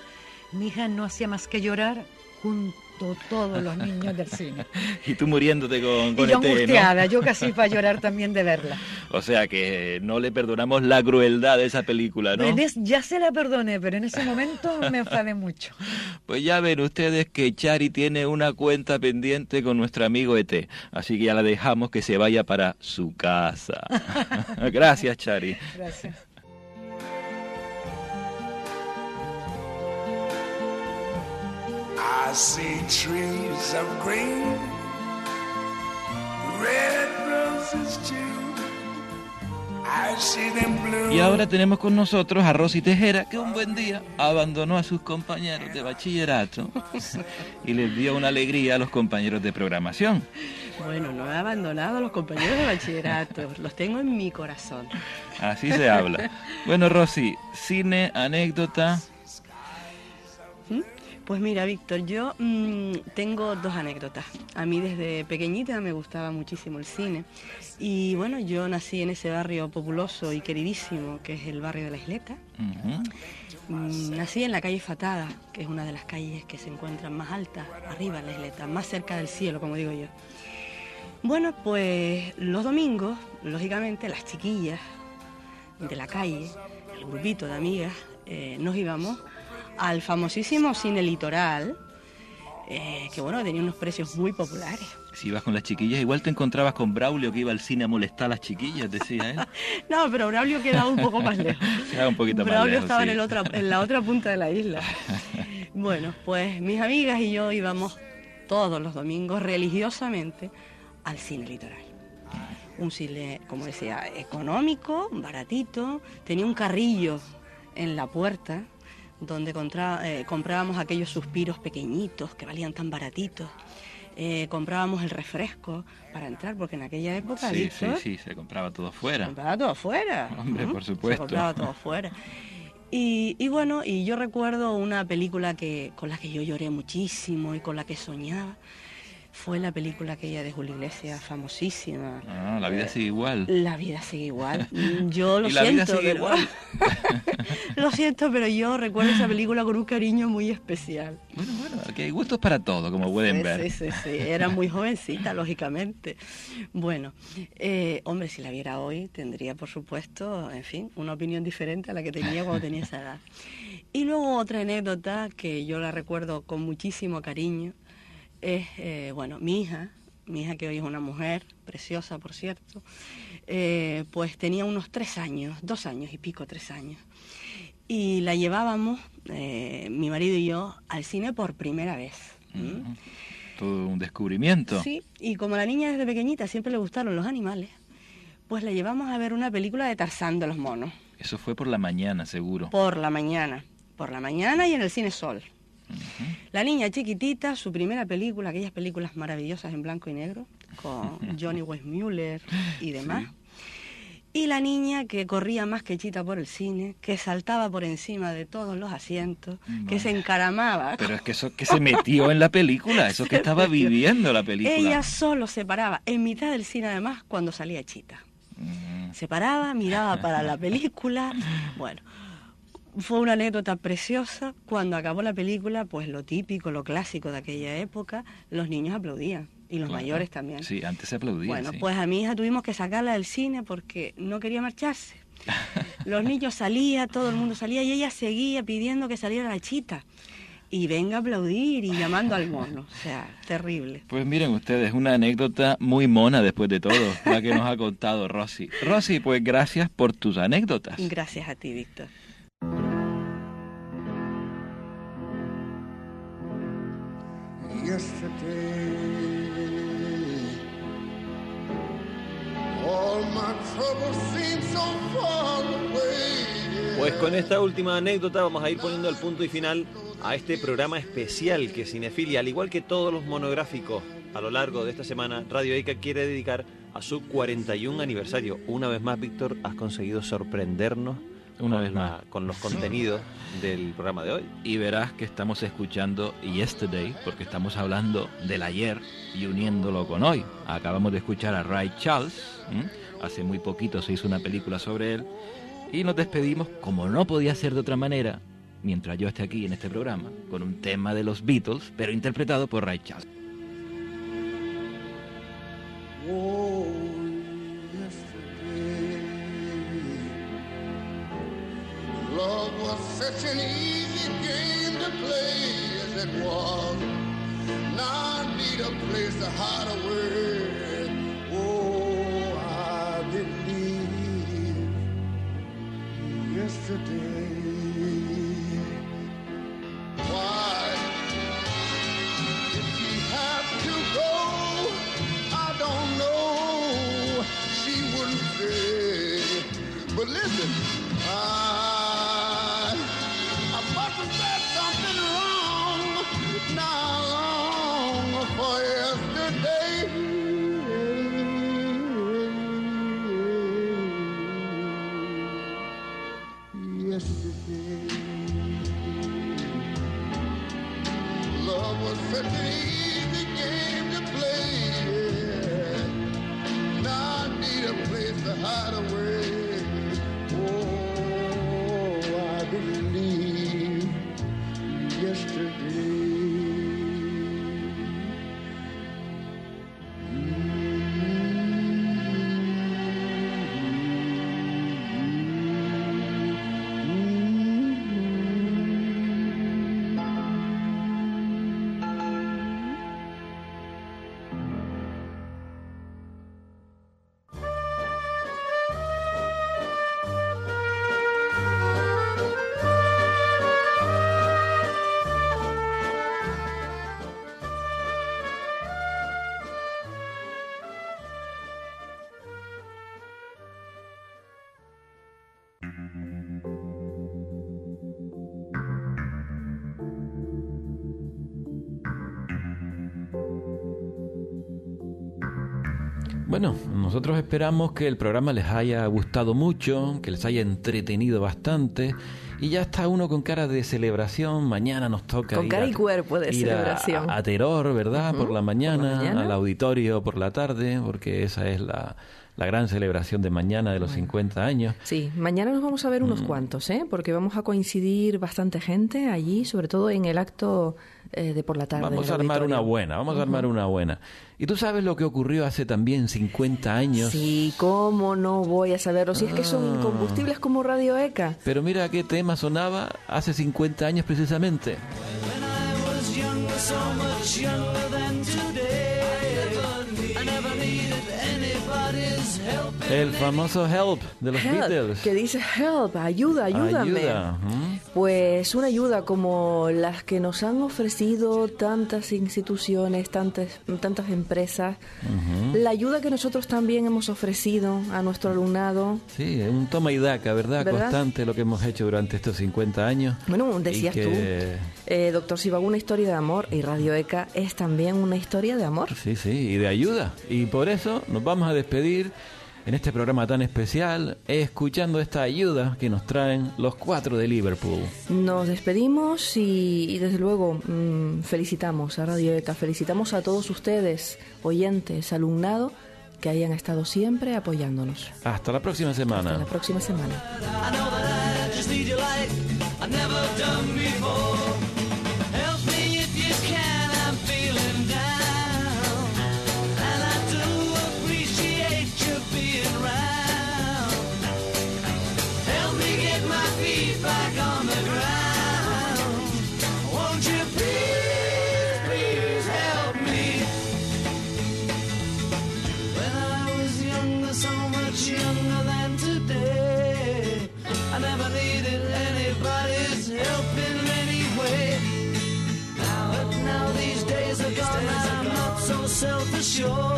Mi hija no hacía más que llorar junto todos los niños del cine. Y tú muriéndote con, Y con yo ET, ¿no? angustiada, yo casi para llorar también de verla. O sea que no le perdonamos la crueldad de esa película, ¿no? Es- ya se la perdoné, pero en ese momento me enfadé mucho. Pues ya ven ustedes que Chari tiene una cuenta pendiente con nuestro amigo ET, así que ya la dejamos que se vaya para su casa. Gracias, Chari. Gracias. I see trees of green, red roses too. I see them blue. Y ahora tenemos con nosotros a Rosy Tejera, que un buen día abandonó a sus compañeros de bachillerato y les dio una alegría a los compañeros de programación. Bueno, no he abandonado a los compañeros de bachillerato, los tengo en mi corazón. Así se habla. Bueno, Rosy, cine, anécdota. Pues mira, Víctor, yo mm, tengo dos anécdotas. A mí desde pequeñita me gustaba muchísimo el cine. Y bueno, yo nací en ese barrio populoso y queridísimo que es el barrio de la Isleta. Mm, Nací en la calle Fatada, que es una de las calles que se encuentran más altas, arriba en la isleta, más cerca del cielo, como digo yo. Bueno, pues los domingos, lógicamente, las chiquillas de la calle, el grupito de amigas, eh, nos íbamos al famosísimo cine litoral, eh, que bueno, tenía unos precios muy populares. Si ibas con las chiquillas, igual te encontrabas con Braulio que iba al cine a molestar a las chiquillas, decía él. No, pero Braulio quedaba un poco más lejos. Quedaba un poquito más Braulio lejos, estaba sí. en, el otra, en la otra punta de la isla. Bueno, pues mis amigas y yo íbamos todos los domingos religiosamente al cine litoral. Un cine, como decía, económico, baratito, tenía un carrillo en la puerta donde contra- eh, comprábamos aquellos suspiros pequeñitos que valían tan baratitos. Eh, comprábamos el refresco para entrar, porque en aquella época, Sí, sí, Víctor, sí, se compraba todo fuera. compraba todo afuera. Hombre, por Se supuesto. compraba todo afuera. Y, y bueno, y yo recuerdo una película que con la que yo lloré muchísimo y con la que soñaba. Fue la película aquella de Julio Iglesias, famosísima. Ah, la vida sigue igual. La vida sigue igual. Yo lo Y la vida siento, sigue pero- igual. lo siento, pero yo recuerdo esa película con un cariño muy especial. Bueno, bueno, aquí hay gustos para todo, como pueden Sí, ver. Sí, sí, sí. Era muy jovencita, lógicamente. Bueno, eh, hombre, si la viera hoy, tendría, por supuesto, en fin, una opinión diferente a la que tenía cuando tenía esa edad. Y luego otra anécdota que yo la recuerdo con muchísimo cariño es, eh, bueno, mi hija mi hija que hoy es una mujer preciosa, por cierto, eh, pues tenía unos tres años, dos años y pico, tres años. Y la llevábamos, eh, mi marido y yo, al cine por primera vez. Todo un descubrimiento. Sí, y como la niña desde pequeñita siempre le gustaron los animales, pues la llevamos a ver una película de Tarzán de los monos, Eso fue por la mañana, seguro. por la mañana, por la mañana y en el cine Sol. La niña chiquitita, su primera película, aquellas películas maravillosas en blanco y negro, con Johnny Westmuller y demás. Y la niña que corría más que chita por el cine, que saltaba por encima de todos los asientos, que se encaramaba. Pero es que eso que se metió en la película, eso que estaba viviendo la película. Ella solo se paraba en mitad del cine además cuando salía Chita. Se paraba, miraba para la película. Bueno, fue una anécdota preciosa. Cuando acabó la película, pues lo típico, lo clásico de aquella época, los niños aplaudían y los Claro. mayores también. Sí, antes se aplaudía. Bueno, sí. pues a mi hija tuvimos que sacarla del cine porque no quería marcharse. Los niños salían, todo el mundo salía y ella seguía pidiendo que saliera la chita. Y venga a aplaudir y llamando al mono. O sea, terrible. Pues miren ustedes, una anécdota muy mona después de todo, la que nos ha contado Rosy. Rosy, pues gracias por tus anécdotas. Gracias a ti, Víctor. Pues con esta última anécdota vamos a ir poniendo el punto y final a este programa especial que Cinefilia, al igual que todos los monográficos a lo largo de esta semana, Radio ECA quiere dedicar a su 41 aniversario. Una vez más, Víctor, has conseguido sorprendernos Una con vez la- más. con los contenidos del programa de hoy. Y verás que estamos escuchando Yesterday, porque estamos hablando del ayer y uniéndolo con hoy. Acabamos de escuchar a Ray Charles, ¿m? hace muy poquito se hizo una película sobre él, y nos despedimos, como no podía ser de otra manera, mientras yo esté aquí en este programa, con un tema de los Beatles, pero interpretado por Ray Charles. Love was such an easy game to play as it was. Now I need a place to hide away. Oh, I believe yesterday. Why did she have to go? I don't know. She wouldn't say. But listen, Bueno, nosotros esperamos que el programa les haya gustado mucho, que les haya entretenido bastante. Y ya está uno con cara de celebración. Mañana nos toca Con ir cara a- y cuerpo de ir celebración. A, ¿verdad? por, la mañana, mañana. al auditorio por la tarde, porque esa es la, la gran celebración de mañana de los 50 años. Sí, mañana nos vamos a ver Mm. unos cuantos, ¿eh? Porque vamos a coincidir bastante gente allí, sobre todo en el acto eh, de por la tarde. Vamos a armar auditorio. una buena, vamos a Ujú. armar una buena. ¿Y tú sabes lo que ocurrió hace también 50 años? Sí, ¿cómo no voy a saberlo? Si es que son Ah. combustibles como Radio ECA. Pero mira qué tema sonaba hace 50 años precisamente. was younger, so much younger than today. El famoso Help de los Help, Beatles. que dice help, ayuda, ayúdame. Ayuda. ¿mm? Pues una ayuda como las que nos han ofrecido tantas instituciones, tantas, tantas empresas, Ujú. la ayuda que nosotros también hemos ofrecido a nuestro alumnado. Sí, es un toma y daca, ¿verdad? ¿Verdad? Constante lo que hemos hecho durante estos 50 años. Bueno, decías que- tú, eh, doctor Sivago, una historia de amor y Radio ECA es también una historia de amor. Sí, sí, y de ayuda. Y por eso nos vamos a despedir en este programa tan especial, escuchando esta ayuda que nos traen los cuatro de Liverpool. Nos despedimos y, y desde luego mm, felicitamos a Radio ECA, felicitamos a todos ustedes, oyentes, alumnado, que hayan estado siempre apoyándonos. Hasta la próxima semana. La próxima semana. Now,